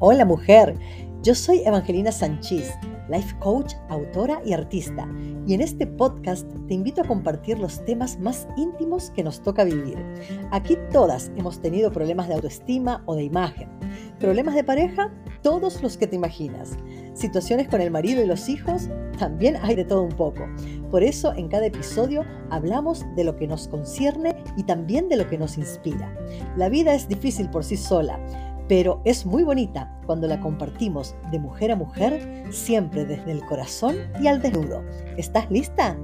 Hola mujer, yo soy Evangelina Sanchís, life coach, autora y artista, y en este podcast te invito a compartir los temas más íntimos que nos toca vivir. Aquí todas hemos tenido problemas de autoestima o de imagen, problemas de pareja, todos los que te imaginas, situaciones con el marido y los hijos, también hay de todo un poco. Por eso en cada episodio hablamos de lo que nos concierne y también de lo que nos inspira. La vida es difícil por sí sola pero es muy bonita cuando la compartimos de mujer a mujer, siempre desde el corazón y al desnudo. ¿Estás lista?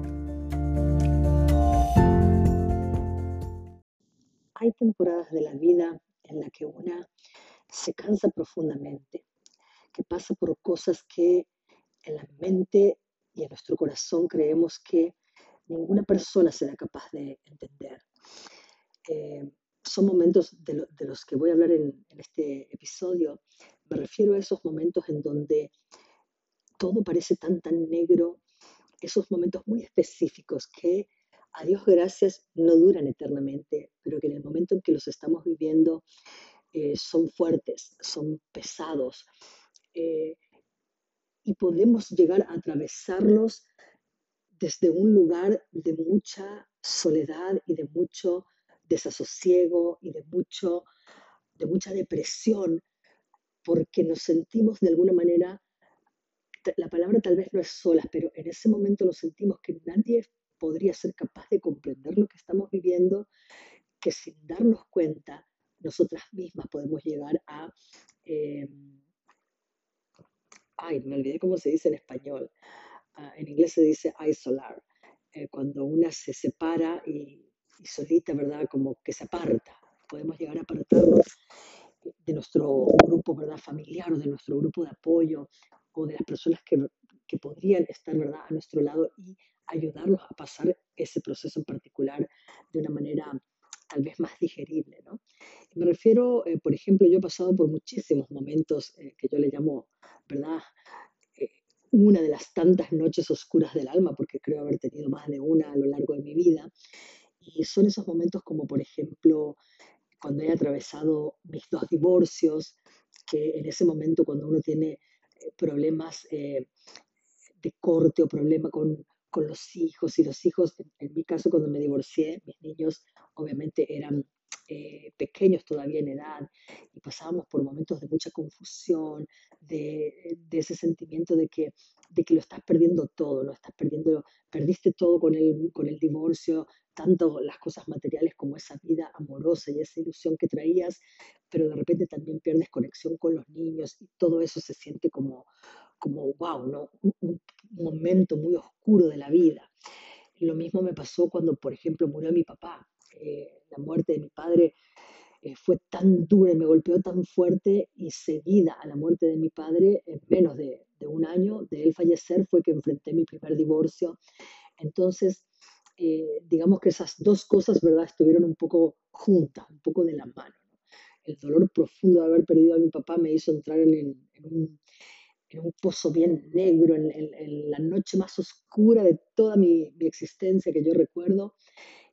Hay temporadas de la vida en la que una se cansa profundamente, que pasa por cosas que en la mente y en nuestro corazón creemos que ninguna persona será capaz de entender. Eh, son momentos de, los que voy a hablar en, este episodio. Me refiero a esos momentos en donde todo parece tan, tan negro, esos momentos muy específicos que a Dios gracias no duran eternamente, pero que en el momento en que los estamos viviendo eh, son fuertes, son pesados. Eh, y podemos llegar a atravesarlos desde un lugar de mucha soledad y de mucho desasosiego y de, mucho, de mucha depresión, porque nos sentimos de alguna manera, la palabra tal vez no es sola, pero en ese momento nos sentimos que nadie podría ser capaz de comprender lo que estamos viviendo, que sin darnos cuenta, nosotras mismas podemos llegar a... Em, ay, me olvidé cómo se dice en español. Ah, en inglés se dice isolar, eh, cuando una se separa y y solita, ¿verdad? Como que se aparta. Podemos llegar a apartarnos de nuestro grupo, ¿verdad? Familiar o de nuestro grupo de apoyo o de las personas que, que podrían estar, ¿verdad? A nuestro lado y ayudarlos a pasar ese proceso en particular de una manera tal vez más digerible, ¿no? Me refiero, eh, por ejemplo, yo he pasado por muchísimos momentos eh, que yo le llamo, ¿verdad? Eh, una de las tantas noches oscuras del alma, porque creo haber tenido más de una a lo largo de mi vida, y son esos momentos como, por ejemplo, cuando he atravesado mis dos divorcios, que en ese momento cuando uno tiene eh, problemas eh, de corte o problema con, con, los hijos, y los hijos, en, mi caso cuando me divorcié, mis niños obviamente eran eh, pequeños todavía en edad y pasábamos por momentos de mucha confusión, de, de, ese sentimiento de que, de que lo estás perdiendo todo, ¿no? Estás perdiendo, perdiste todo con el, con el divorcio, tanto las cosas materiales como esa vida amorosa y esa ilusión que traías, pero de repente también pierdes conexión con los niños y todo eso se siente como, como wow, ¿no? un, momento muy oscuro de la vida. Lo mismo me pasó cuando, por ejemplo, murió mi papá. Eh, la muerte de mi padre eh, fue tan dura me golpeó tan fuerte y seguida a la muerte de mi padre, en menos de, de un año de él fallecer, fue que enfrenté mi primer divorcio. Entonces, eh, digamos que esas dos cosas, ¿verdad?, estuvieron un poco juntas, un poco de la mano. El dolor profundo de haber perdido a mi papá me hizo entrar en, un, pozo bien negro, en, la noche más oscura de toda mi, existencia que yo recuerdo.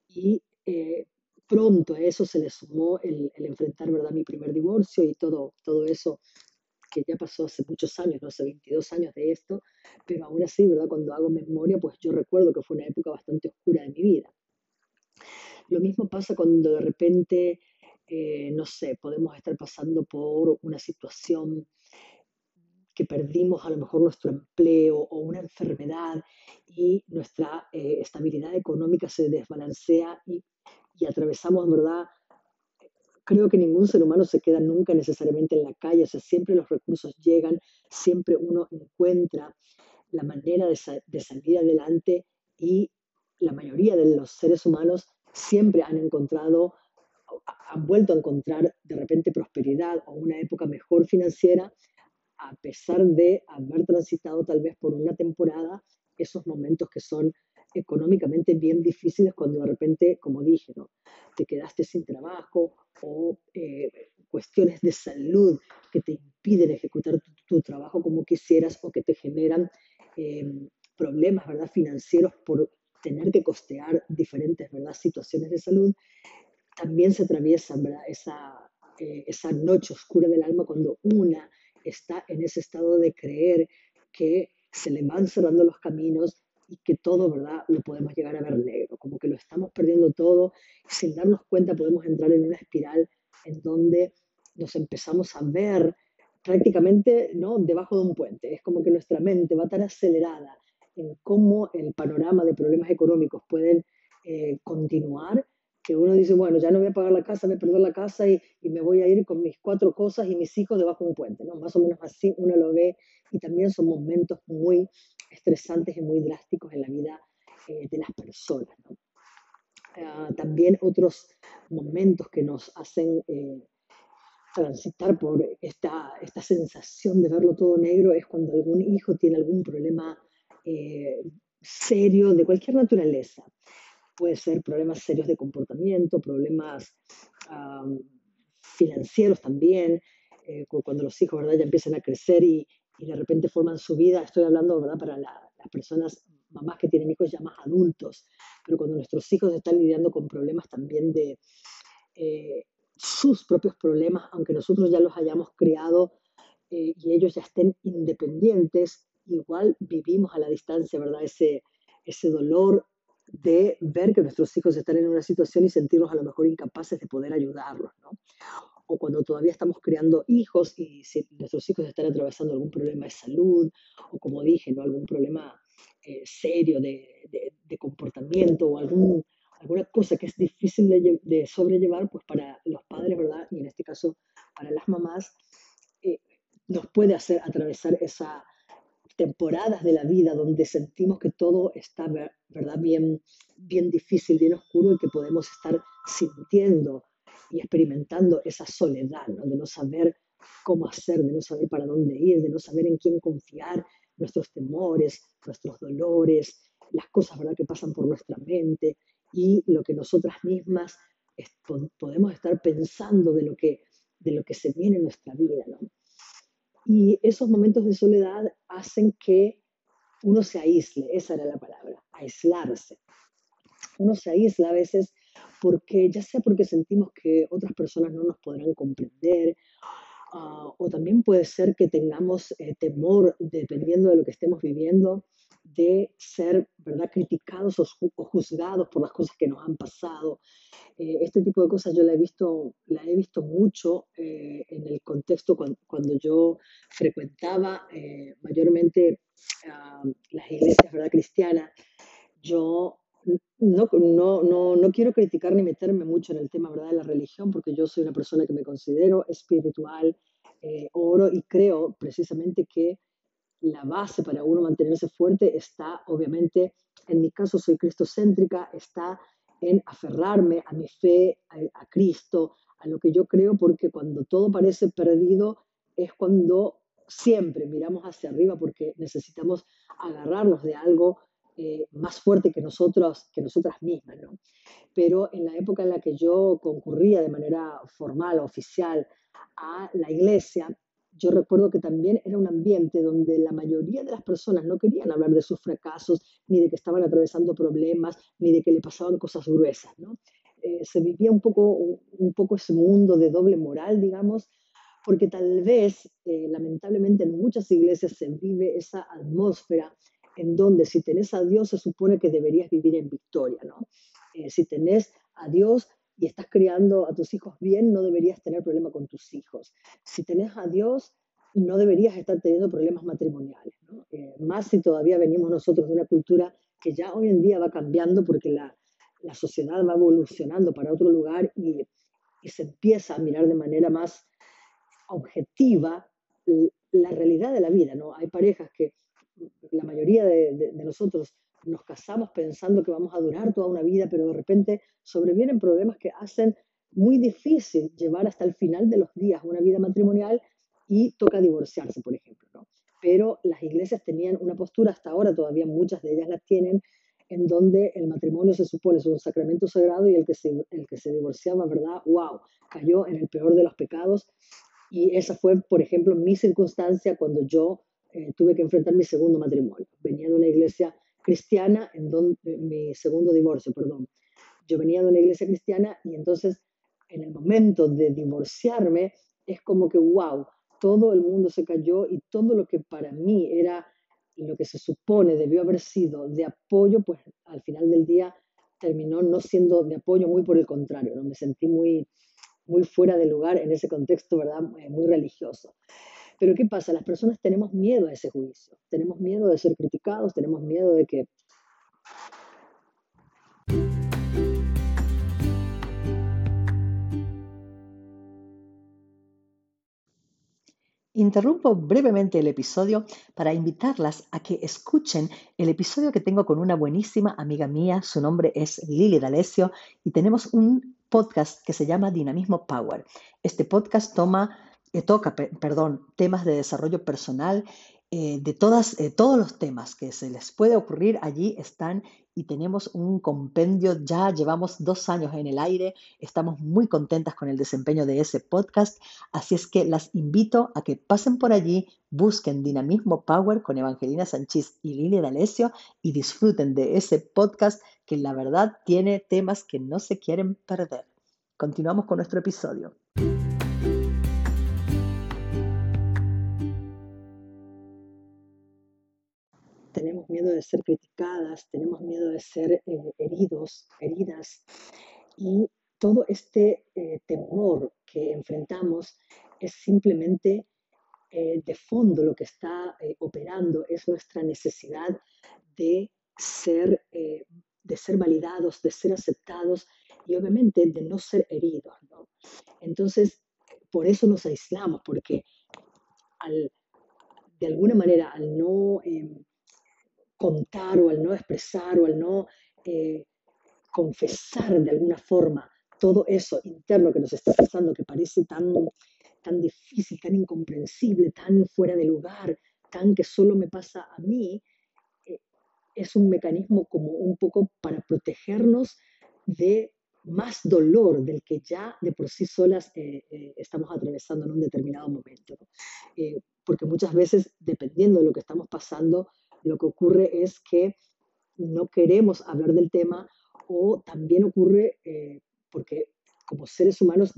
Y eh, pronto a eso se le sumó el, enfrentar, ¿verdad?, mi primer divorcio y todo, todo eso que ya pasó hace muchos años, no sé, 22 años de esto, pero aún así, ¿verdad? Cuando hago memoria, pues yo recuerdo que fue una época bastante oscura de mi vida. Lo mismo pasa cuando de repente, eh, no sé, podemos estar pasando por una situación que perdimos a lo mejor nuestro empleo o una enfermedad y nuestra eh, estabilidad económica se desbalancea y, y atravesamos, ¿verdad? creo que ningún ser humano se queda nunca necesariamente en la calle, o sea, siempre los recursos llegan, siempre uno encuentra la manera de, salir adelante y la mayoría de los seres humanos siempre han encontrado, han vuelto a encontrar de repente prosperidad o una época mejor financiera, a pesar de haber transitado tal vez por una temporada esos momentos que son económicamente bien difíciles cuando de repente, como dije, ¿no? te quedaste sin trabajo o eh, cuestiones de salud que te impiden ejecutar tu, trabajo como quisieras o que te generan em, problemas ¿verdad? financieros por tener que costear diferentes ¿verdad? situaciones de salud, también se atraviesa ¿verdad? Esa, eh, esa noche oscura del alma cuando una está en ese estado de creer que se le van cerrando los caminos y que todo, ¿verdad?, lo podemos llegar a ver negro, como que lo estamos perdiendo todo, sin darnos cuenta podemos entrar en una espiral en donde nos empezamos a ver prácticamente ¿no? debajo de un puente. Es como que nuestra mente va tan acelerada en cómo el panorama de problemas económicos pueden eh, continuar, que uno dice, bueno, ya no voy a pagar la casa, voy a perder la casa y, y, me voy a ir con mis cuatro cosas y mis hijos debajo de un puente, ¿no? Más o menos así uno lo ve y también son momentos muy estresantes y muy drásticos en la vida eh, de las personas. Ah, también otros momentos que nos hacen eh, transitar por esta, esta sensación de verlo todo negro es cuando algún hijo tiene algún problema eh, serio de cualquier naturaleza. Puede ser problemas serios de comportamiento, problemas financieros también, eh, cuando los hijos ¿verdad? ya empiezan a crecer y, y de repente forman su vida. Estoy hablando ¿verdad? para las personas, mamás que tienen hijos ya más adultos, pero cuando nuestros hijos están lidiando con problemas también de... Eh, sus propios problemas, aunque nosotros ya los hayamos creado eh, y ellos ya estén independientes, igual vivimos a la distancia, ¿verdad? Ese, ese dolor de ver que nuestros hijos están en una situación y sentirnos a lo mejor incapaces de poder ayudarlos, ¿no? O cuando todavía estamos creando hijos y si nuestros hijos están atravesando algún problema de salud o como dije, ¿no? Algún problema eh, serio de, de comportamiento o algún alguna cosa que es difícil de, sobrellevar, pues para los padres, ¿verdad? Y en este caso para las mamás, eh, nos puede hacer atravesar esas temporadas de la vida donde sentimos que todo está, ¿verdad? Bien, bien difícil, bien oscuro y que podemos estar sintiendo y experimentando esa soledad, ¿no? De no saber cómo hacer, de no saber para dónde ir, de no saber en quién confiar, nuestros temores, nuestros dolores, las cosas ¿verdad? que pasan por nuestra mente y lo que nosotras mismas podemos estar pensando de lo que, de lo que se viene en nuestra vida. ¿no? Y esos momentos de soledad hacen que uno se aísle, esa era la palabra, aislarse. Uno se aísla a veces porque, ya sea porque sentimos que otras personas no nos podrán comprender, uh, o también puede ser que tengamos eh, temor, dependiendo de lo que estemos viviendo, de ser ¿verdad? criticados o, juzgados por las cosas que nos han pasado. Eh, este tipo de cosas yo la he visto, la he visto mucho eh, en el contexto cuando, cuando yo frecuentaba eh, mayormente las iglesias ¿verdad? cristianas. Yo no, no, no, no, quiero criticar ni meterme mucho en el tema ¿verdad? de la religión, porque yo soy una persona que me considero espiritual, oro y creo precisamente que la base para uno mantenerse fuerte está, obviamente, en mi caso soy cristocéntrica, está en aferrarme a mi fe, a, Cristo, a lo que yo creo, porque cuando todo parece perdido es cuando siempre miramos hacia arriba porque necesitamos agarrarnos de algo eh, más fuerte que nosotros, que nosotras mismas, ¿no? Pero en la época en la que yo concurría de manera formal, oficial, a la iglesia, yo recuerdo que también era un ambiente donde la mayoría de las personas no querían hablar de sus fracasos, ni de que estaban atravesando problemas, ni de que le pasaban cosas gruesas. ¿no? Eh, se vivía un poco, un poco ese mundo de doble moral, digamos, porque tal vez, eh, lamentablemente, en muchas iglesias se vive esa atmósfera en donde si tenés a Dios se supone que deberías vivir en victoria, ¿no? Eh, si tenés a Dios y estás criando a tus hijos bien, no deberías tener problema con tus hijos. Si tenés a Dios, no deberías estar teniendo problemas matrimoniales. Eh, más si todavía venimos nosotros de una cultura que ya hoy en día va cambiando porque la, la sociedad va evolucionando para otro lugar y, y, se empieza a mirar de manera más objetiva la realidad de la vida. ¿no? Hay parejas que la mayoría de, nosotros nos casamos pensando que vamos a durar toda una vida, pero de repente sobrevienen problemas que hacen muy difícil llevar hasta el final de los días una vida matrimonial y toca divorciarse, por ejemplo. ¿no? Pero las iglesias tenían una postura, hasta ahora todavía muchas de ellas las tienen, en donde el matrimonio se supone es un sacramento sagrado y el que se, el que se divorciaba, ¿verdad? ¡Wow! Cayó en el peor de los pecados. Y esa fue, por ejemplo, mi circunstancia cuando yo eh, tuve que enfrentar mi segundo matrimonio. Venía de una iglesia cristiana, en donde, mi segundo divorcio, perdón. Yo venía de una iglesia cristiana y entonces en el momento de divorciarme es como que, wow, todo el mundo se cayó y todo lo que para mí era lo que se supone debió haber sido de apoyo, pues al final del día terminó no siendo de apoyo, muy por el contrario, ¿no? me sentí muy, muy fuera de lugar en ese contexto, ¿verdad? Eh, muy religioso. Pero ¿qué pasa? Las personas tenemos miedo a ese juicio, tenemos miedo de ser criticados, tenemos miedo de que Interrumpo brevemente el episodio para invitarlas a que escuchen el episodio que tengo con una buenísima amiga mía. Su nombre es Lili D'Alessio y tenemos un podcast que se llama Dinamismo Power. Este podcast toma, eh, toca perdón, temas de desarrollo personal eh, de todas, eh, todos los temas que se les puede ocurrir allí están y tenemos un compendio, ya llevamos dos años en el aire, estamos muy contentas con el desempeño de ese podcast, así es que las invito a que pasen por allí, busquen Dinamismo Power con Evangelina Sánchez y Lili D'Alessio y disfruten de ese podcast que la verdad tiene temas que no se quieren perder. Continuamos con nuestro episodio. Miedo de ser criticadas, tenemos miedo de ser eh, heridos, heridas. Y todo este eh, temor que enfrentamos es simplemente eh, de fondo lo que está operando, es nuestra necesidad de ser, de ser validados, de ser aceptados y obviamente de no ser heridos. Entonces, por eso nos aislamos, porque de alguna manera al no em, contar o al no expresar o al no eh, confesar de alguna forma todo eso interno que nos está pasando, que parece tan, tan difícil, tan incomprensible, tan fuera de lugar, tan que solo me pasa a mí, eh, es un mecanismo como un poco para protegernos de más dolor del que ya de por sí solas eh, estamos atravesando en un determinado momento. porque muchas veces, dependiendo de lo que estamos pasando, lo que ocurre es que no queremos hablar del tema o también ocurre eh, porque como seres humanos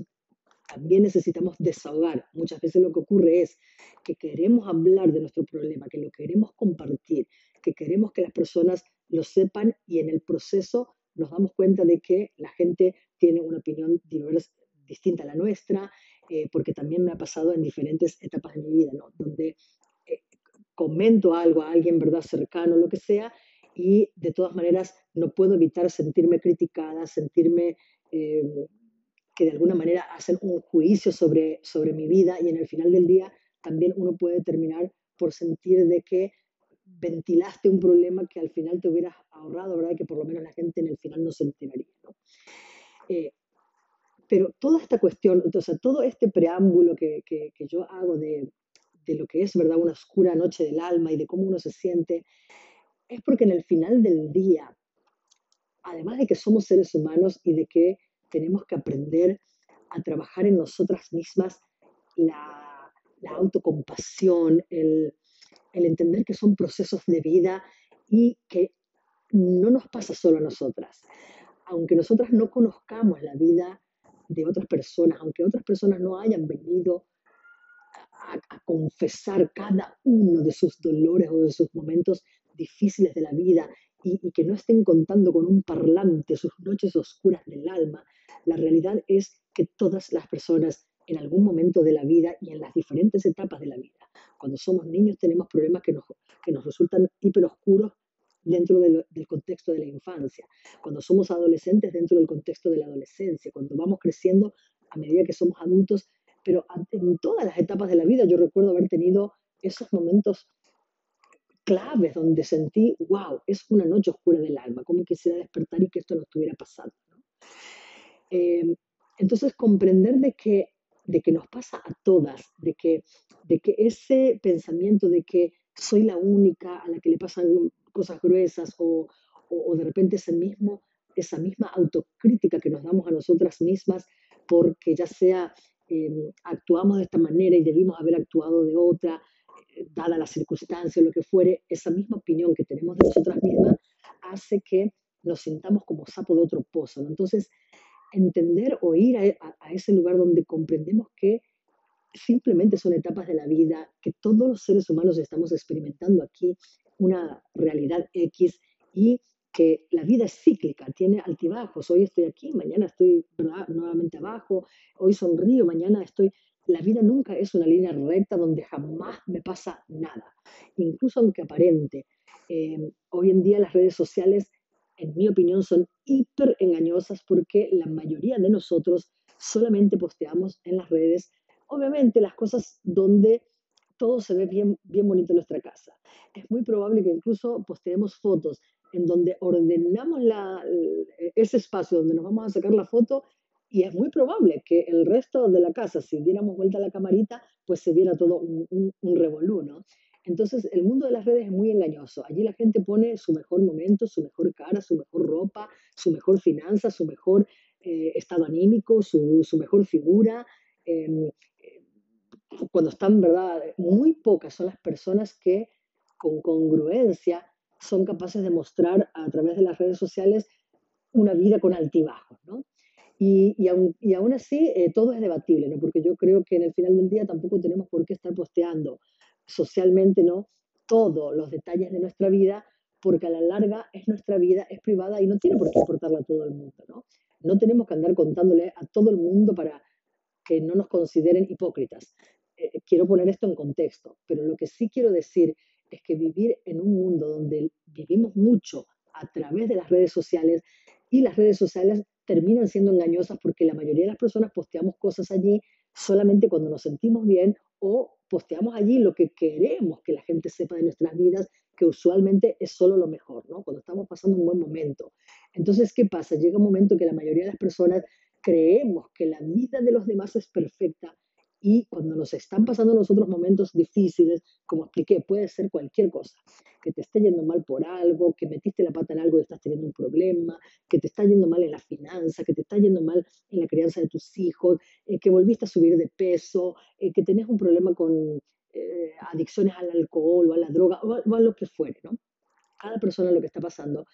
también necesitamos desahogar. Muchas veces lo que ocurre es que queremos hablar de nuestro problema, que lo queremos compartir, que queremos que las personas lo sepan y en el proceso nos damos cuenta de que la gente tiene una opinión diversa, distinta a la nuestra, eh, porque también me ha pasado en diferentes etapas de mi vida, ¿no? donde comento algo a alguien, ¿verdad? Cercano, lo que sea, y de todas maneras no puedo evitar sentirme criticada, sentirme eh, que de alguna manera hacen un juicio sobre, sobre mi vida y en el final del día también uno puede terminar por sentir de que ventilaste un problema que al final te hubieras ahorrado, ¿verdad? Que por lo menos la gente en el final no se enteraría, ¿no? Eh, pero toda esta cuestión, o sea, todo este preámbulo que, que, que yo hago de, de lo que es, ¿verdad?, una oscura noche del alma y de cómo uno se siente, es porque en el final del día, además de que somos seres humanos y de que tenemos que aprender a trabajar en nosotras mismas la, la autocompasión, el, el entender que son procesos de vida y que no nos pasa solo a nosotras. Aunque nosotras no conozcamos la vida de otras personas, aunque otras personas no hayan venido a, confesar cada uno de sus dolores o de sus momentos difíciles de la vida y, que no estén contando con un parlante sus noches oscuras del alma. La realidad es que todas las personas en algún momento de la vida y en las diferentes etapas de la vida, cuando somos niños tenemos problemas que nos, que nos resultan hiperoscuros dentro del, del, contexto de la infancia, cuando somos adolescentes dentro del contexto de la adolescencia, cuando vamos creciendo a medida que somos adultos pero en todas las etapas de la vida yo recuerdo haber tenido esos momentos claves donde sentí, wow, es una noche oscura del alma, como quisiera despertar y que esto no estuviera pasando. Em, entonces, comprender de que, de que nos pasa a todas, de que, de que ese pensamiento de que soy la única a la que le pasan cosas gruesas o, o, de repente ese mismo, esa misma autocrítica que nos damos a nosotras mismas porque ya sea Em, actuamos de esta manera y debimos haber actuado de otra, eh, dada la circunstancia lo que fuere, esa misma opinión que tenemos de nosotras mismas hace que nos sintamos como sapo de otro pozo. Entonces, entender o ir a, ese lugar donde comprendemos que simplemente son etapas de la vida que todos los seres humanos estamos experimentando aquí, una realidad X y que la vida es cíclica, tiene altibajos. Hoy estoy aquí, mañana estoy nuevamente abajo, hoy sonrío, mañana estoy... La vida nunca es una línea recta donde jamás me pasa nada, incluso aunque aparente. Eh, hoy en día las redes sociales, en mi opinión, son hiper engañosas porque la mayoría de nosotros solamente posteamos en las redes, obviamente las cosas donde todo se ve bien, bien bonito en nuestra casa. Es muy probable que incluso posteemos fotos en donde ordenamos la, ese espacio donde nos vamos a sacar la foto y es muy probable que el resto de la casa, si diéramos vuelta a la camarita, pues se viera todo un, un, revolú, ¿no? Entonces, el mundo de las redes es muy engañoso. Allí la gente pone su mejor momento, su mejor cara, su mejor ropa, su mejor finanza, su mejor eh, estado anímico, su, su mejor figura. Em, cuando están, ¿verdad? Muy pocas son las personas que con congruencia son capaces de mostrar a través de las redes sociales una vida con altibajos, ¿no? Y, y, aún, y aún, así eh, todo es debatible, ¿no? Porque yo creo que en el final del día tampoco tenemos por qué estar posteando socialmente, ¿no? Todos los detalles de nuestra vida, porque a la larga es nuestra vida, es privada y no tiene por qué importarla a todo el mundo, ¿no? No tenemos que andar contándole a todo el mundo para que no nos consideren hipócritas. Eh, quiero poner esto en contexto, pero lo que sí quiero decir es que vivir en un mundo donde vivimos mucho a través de las redes sociales y las redes sociales terminan siendo engañosas porque la mayoría de las personas posteamos cosas allí solamente cuando nos sentimos bien o posteamos allí lo que queremos que la gente sepa de nuestras vidas, que usualmente es solo lo mejor, ¿no? Cuando estamos pasando un buen momento. Entonces, ¿qué pasa? Llega un momento que la mayoría de las personas creemos que la vida de los demás es perfecta y cuando nos están pasando nosotros momentos difíciles, como expliqué, puede ser cualquier cosa, que te esté yendo mal por algo, que metiste la pata en algo y estás teniendo un problema, que te está yendo mal en la finanza, que te está yendo mal en la crianza de tus hijos, eh, que volviste a subir de peso, eh, que tenés un problema con eh, adicciones al alcohol o a la droga o a, lo que fuere, ¿no? Cada persona lo que está pasando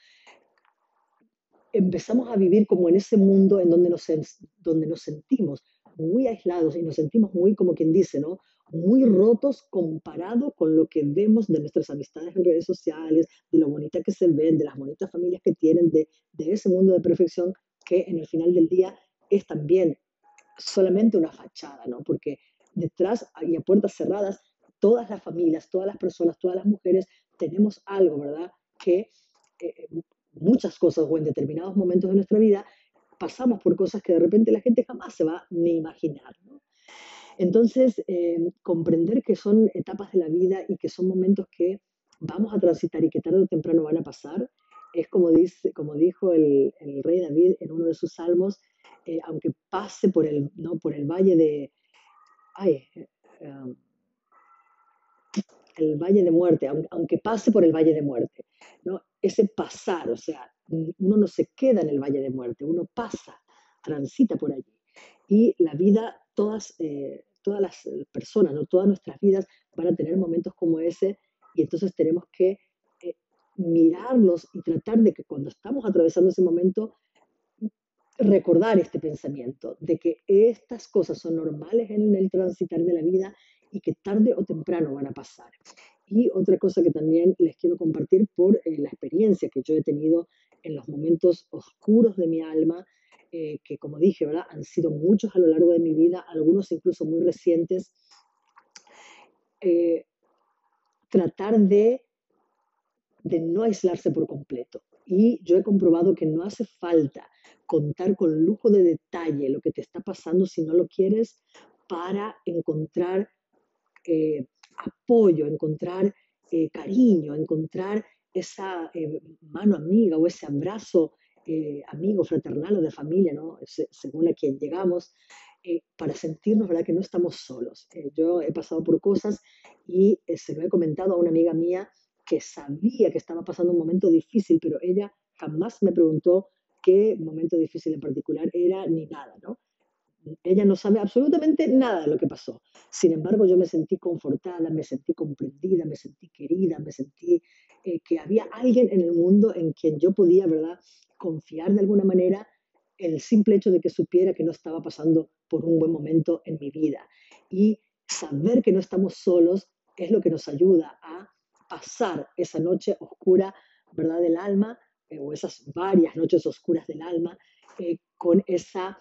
empezamos a vivir como en ese mundo en donde nos, donde nos sentimos muy aislados y nos sentimos muy, como quien dice, ¿no? Muy rotos comparado con lo que vemos de nuestras amistades en redes sociales, de lo bonita que se ven, de las bonitas familias que tienen, de, de ese mundo de perfección que en el final del día es también solamente una fachada, ¿no? Porque detrás y a puertas cerradas, todas las familias, todas las personas, todas las mujeres tenemos algo, ¿verdad? Que eh, muchas cosas o en determinados momentos de nuestra vida pasamos por cosas que de repente la gente jamás se va ni imaginar. Entonces, eh, comprender que son etapas de la vida y que son momentos que vamos a transitar y que tarde o temprano van a pasar, es como, dice, como dijo el, rey David en uno de sus salmos, eh, aunque pase por el, ¿no? por el valle de... Ay, eh, el valle de muerte, aunque pase por el valle de muerte, ¿no? Ese pasar, o sea, uno no se queda en el valle de muerte, uno pasa, transita por allí. Y la vida, todas, eh, todas las personas, ¿no? todas nuestras vidas van a tener momentos como ese y entonces tenemos que eh, mirarlos y tratar de que cuando estamos atravesando ese momento, recordar este pensamiento de que estas cosas son normales en el transitar de la vida y que tarde o temprano van a pasar. Y otra cosa que también les quiero compartir por eh, la experiencia que yo he tenido en los momentos oscuros de mi alma, eh, que como dije, ¿verdad? han sido muchos a lo largo de mi vida, algunos incluso muy recientes, eh, tratar de, de no aislarse por completo. Y yo he comprobado que no hace falta contar con lujo de detalle lo que te está pasando si no lo quieres para encontrar eh, apoyo, encontrar cariño, encontrar esa eh, mano amiga o ese abrazo eh, amigo, fraternal o de familia, ¿no? según a quien llegamos, eh, para sentirnos ¿verdad? que no estamos solos. yo he pasado por cosas y se lo he comentado a una amiga mía que sabía que estaba pasando un momento difícil, pero ella jamás me preguntó qué momento difícil en particular era ni nada, ¿no? Ella no sabe absolutamente nada de lo que pasó. Sin embargo, yo me sentí confortada, me sentí comprendida, me sentí querida, me sentí eh, que había alguien en el mundo en quien yo podía, ¿verdad?, confiar de alguna manera el simple hecho de que supiera que no estaba pasando por un buen momento en mi vida. Y saber que no estamos solos es lo que nos ayuda a pasar esa noche oscura, ¿verdad?, del alma, eh, o esas varias noches oscuras del alma, eh, con esa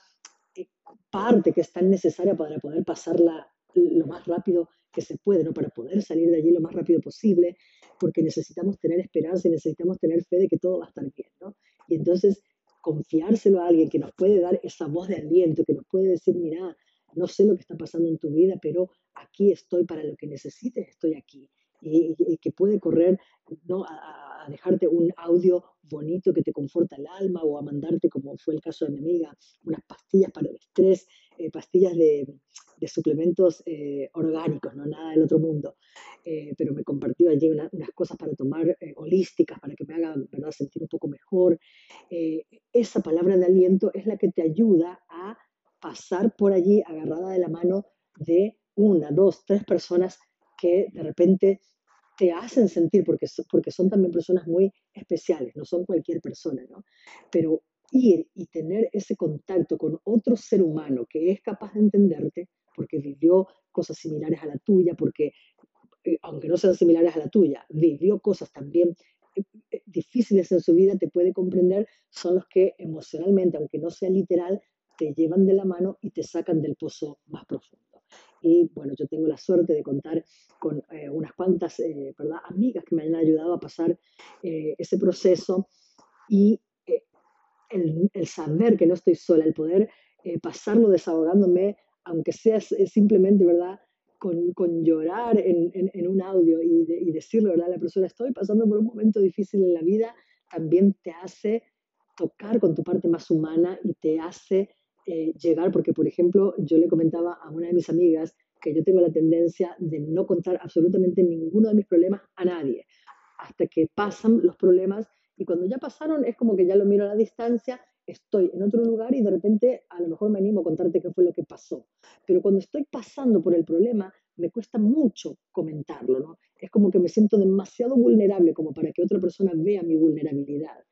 parte que es tan necesaria para poder pasarla lo más rápido que se puede, ¿no? Para poder salir de allí lo más rápido posible, porque necesitamos tener esperanza y necesitamos tener fe de que todo va a estar bien, ¿no? Y entonces confiárselo a alguien que nos puede dar esa voz de aliento, que nos puede decir, mira, no sé lo que está pasando en tu vida, pero aquí estoy para lo que necesites, estoy aquí. Y, que puede correr ¿no? a, dejarte un audio bonito que te conforta el alma o a mandarte, como fue el caso de mi amiga, unas pastillas para el estrés, eh, pastillas de, suplementos eh, orgánicos, no nada del otro mundo. Eh, pero me compartió allí unas cosas para tomar holísticas, para que me hagan ¿verdad? sentir un poco mejor. esa palabra de aliento es la que te ayuda a pasar por allí agarrada de la mano de una, dos, tres personas que de repente te hacen sentir, porque, porque son también personas muy especiales, no son cualquier persona, ¿no? Pero ir y tener ese contacto con otro ser humano que es capaz de entenderte, porque vivió cosas similares a la tuya, porque, eh, aunque no sean similares a la tuya, vivió cosas también eh, eh, difíciles en su vida, te puede comprender, son los que emocionalmente, aunque no sea literal, te llevan de la mano y te sacan del pozo más profundo. Y bueno, yo tengo la suerte de contar con eh, unas cuantas eh, amigas que me han ayudado a pasar eh, ese proceso y el, el, saber que no estoy sola, el poder pasarlo desahogándome, aunque sea simplemente, ¿verdad? Con, con llorar en, en, un audio y, y decirle ¿verdad? a la persona, estoy pasando por un momento difícil en la vida, también te hace tocar con tu parte más humana y te hace eh, llegar, porque por ejemplo yo le comentaba a una de mis amigas que yo tengo la tendencia de no contar absolutamente ninguno de mis problemas a nadie, hasta que pasan los problemas y cuando ya pasaron es como que ya lo miro a la distancia, estoy en otro lugar y de repente a lo mejor me animo a contarte qué fue lo que pasó. Pero cuando estoy pasando por el problema, me cuesta mucho comentarlo, ¿no? Es como que me siento demasiado vulnerable como para que otra persona vea mi vulnerabilidad.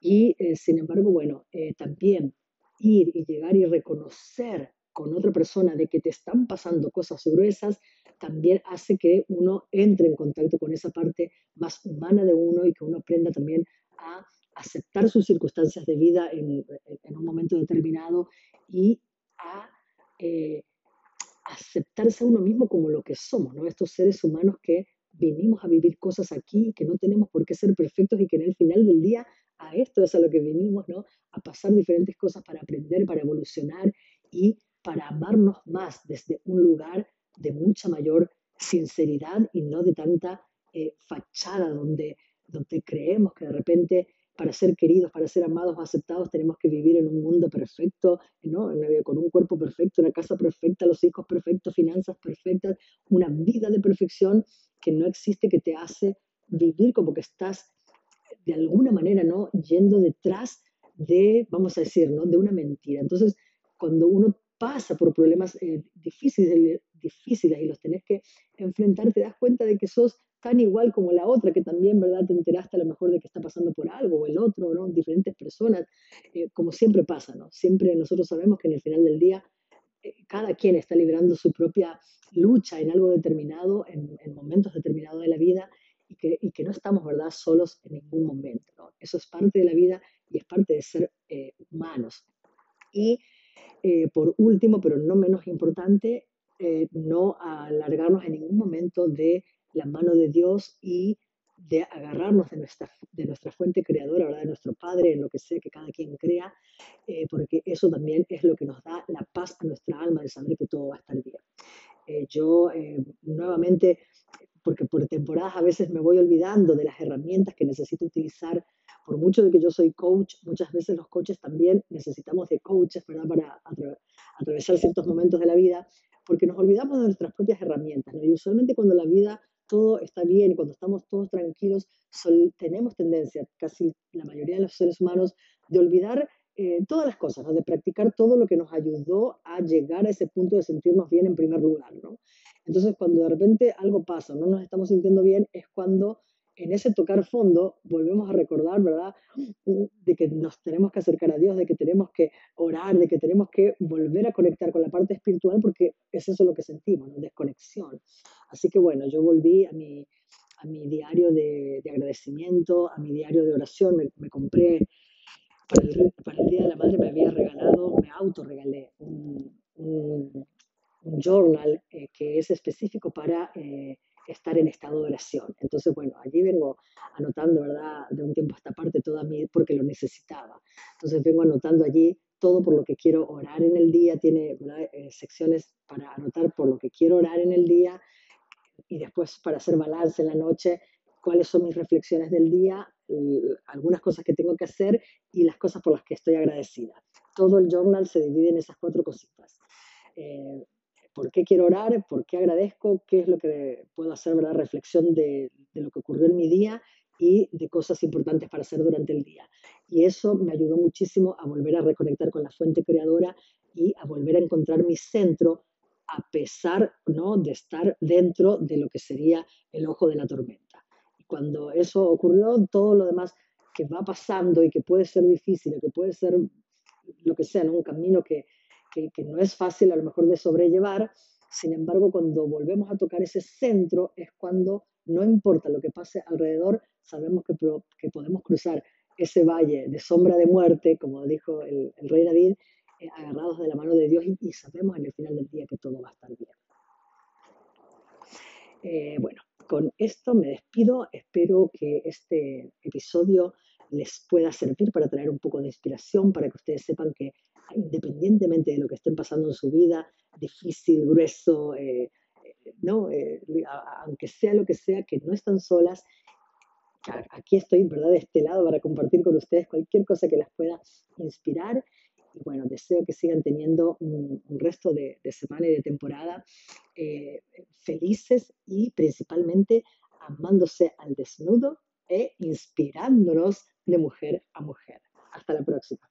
Y eh, sin embargo, bueno, eh, también ir y llegar y reconocer con otra persona de que te están pasando cosas gruesas, también hace que uno entre en contacto con esa parte más humana de uno y que uno aprenda también a aceptar sus circunstancias de vida en, un momento determinado y a eh, aceptarse a uno mismo como lo que somos, ¿no? Estos seres humanos que vinimos a vivir cosas aquí, que no tenemos por qué ser perfectos y que en el final del día a esto es a lo que venimos, ¿no? A pasar diferentes cosas para aprender, para evolucionar y para amarnos más desde un lugar de mucha mayor sinceridad y no de tanta eh, fachada donde, donde creemos que de repente para ser queridos, para ser amados o aceptados, tenemos que vivir en un mundo perfecto, ¿no? con un cuerpo perfecto, una casa perfecta, los hijos perfectos, finanzas perfectas, una vida de perfección que no existe, que te hace vivir como que estás de alguna manera, ¿no? Yendo detrás de, vamos a decir, ¿no? De una mentira. Entonces, cuando uno pasa por problemas eh, difíciles, difíciles y los tenés que enfrentar, te das cuenta de que sos tan igual como la otra, que también, ¿verdad? Te enteraste a lo mejor de que está pasando por algo o el otro, ¿no? Diferentes personas, eh, como siempre pasa, ¿no? Siempre nosotros sabemos que en el final del día eh, cada quien está librando su propia lucha en algo determinado, en, en momentos determinados de la vida, y que, no estamos, ¿verdad?, solos en ningún momento. ¿no? Eso es parte de la vida y es parte de ser eh, humanos. Y eh, por último, pero no menos importante, eh, no alargarnos en ningún momento de la mano de Dios y de agarrarnos de nuestra, de nuestra fuente creadora, ¿verdad? de nuestro Padre, en lo que sea que cada quien crea, porque eso también es lo que nos da la paz a nuestra alma de saber que todo va a estar bien. yo nuevamente porque por temporadas a veces me voy olvidando de las herramientas que necesito utilizar. Por mucho de que yo soy coach, muchas veces los coaches también necesitamos de coaches ¿verdad? para atravesar ciertos momentos de la vida, porque nos olvidamos de nuestras propias herramientas. ¿no? Y usualmente cuando la vida todo está bien, cuando estamos todos tranquilos, tenemos tendencia, casi la mayoría de los seres humanos, de olvidar eh, todas las cosas, ¿no? de practicar todo lo que nos ayudó a llegar a ese punto de sentirnos bien en primer lugar. ¿no? Entonces, cuando de repente algo pasa, no nos estamos sintiendo bien, es cuando en ese tocar fondo volvemos a recordar, ¿verdad? De que nos tenemos que acercar a Dios, de que tenemos que orar, de que tenemos que volver a conectar con la parte espiritual, porque es eso lo que sentimos, ¿no? desconexión. Así que bueno, yo volví a mi, a mi diario de, agradecimiento, a mi diario de oración, me, compré para el, para el, Día de la Madre, me había regalado, me autorregalé un, un, un journal eh, que es específico para... Eh, estar en estado de oración. Entonces, bueno, allí vengo anotando, ¿verdad? De un tiempo a esta parte toda mi, porque lo necesitaba. Entonces vengo anotando allí todo por lo que quiero orar en el día, tiene eh, secciones para anotar por lo que quiero orar en el día y después para hacer balance en la noche, cuáles son mis reflexiones del día, algunas cosas que tengo que hacer y las cosas por las que estoy agradecida. Todo el journal se divide en esas cuatro cositas. Eh, por qué quiero orar, por qué agradezco, qué es lo que puedo hacer, ¿verdad? Reflexión de, lo que ocurrió en mi día y de cosas importantes para hacer durante el día. Y eso me ayudó muchísimo a volver a reconectar con la fuente creadora y a volver a encontrar mi centro a pesar ¿no? de estar dentro de lo que sería el ojo de la tormenta. Y cuando eso ocurrió, todo lo demás que va pasando y que puede ser difícil, que puede ser lo que sea, ¿no? un camino que, que, no es fácil a lo mejor de sobrellevar. Sin embargo, cuando volvemos a tocar ese centro es cuando no importa lo que pase alrededor, sabemos que, que podemos cruzar ese valle de sombra de muerte, como dijo el, rey David, eh, agarrados de la mano de Dios y, sabemos en el final del día que todo va a estar bien. Eh, bueno, con esto me despido. Espero que este episodio les pueda servir para traer un poco de inspiración, para que ustedes sepan que independientemente de lo que estén pasando en su vida, difícil, grueso, eh, eh, ¿no? Eh, aunque sea lo que sea, que no están solas. Aquí estoy, ¿verdad?, de este lado para compartir con ustedes cualquier cosa que las pueda inspirar. Y bueno, deseo que sigan teniendo un, resto de, de, semana y de temporada felices y principalmente amándose al desnudo e inspirándonos de mujer a mujer. Hasta la próxima.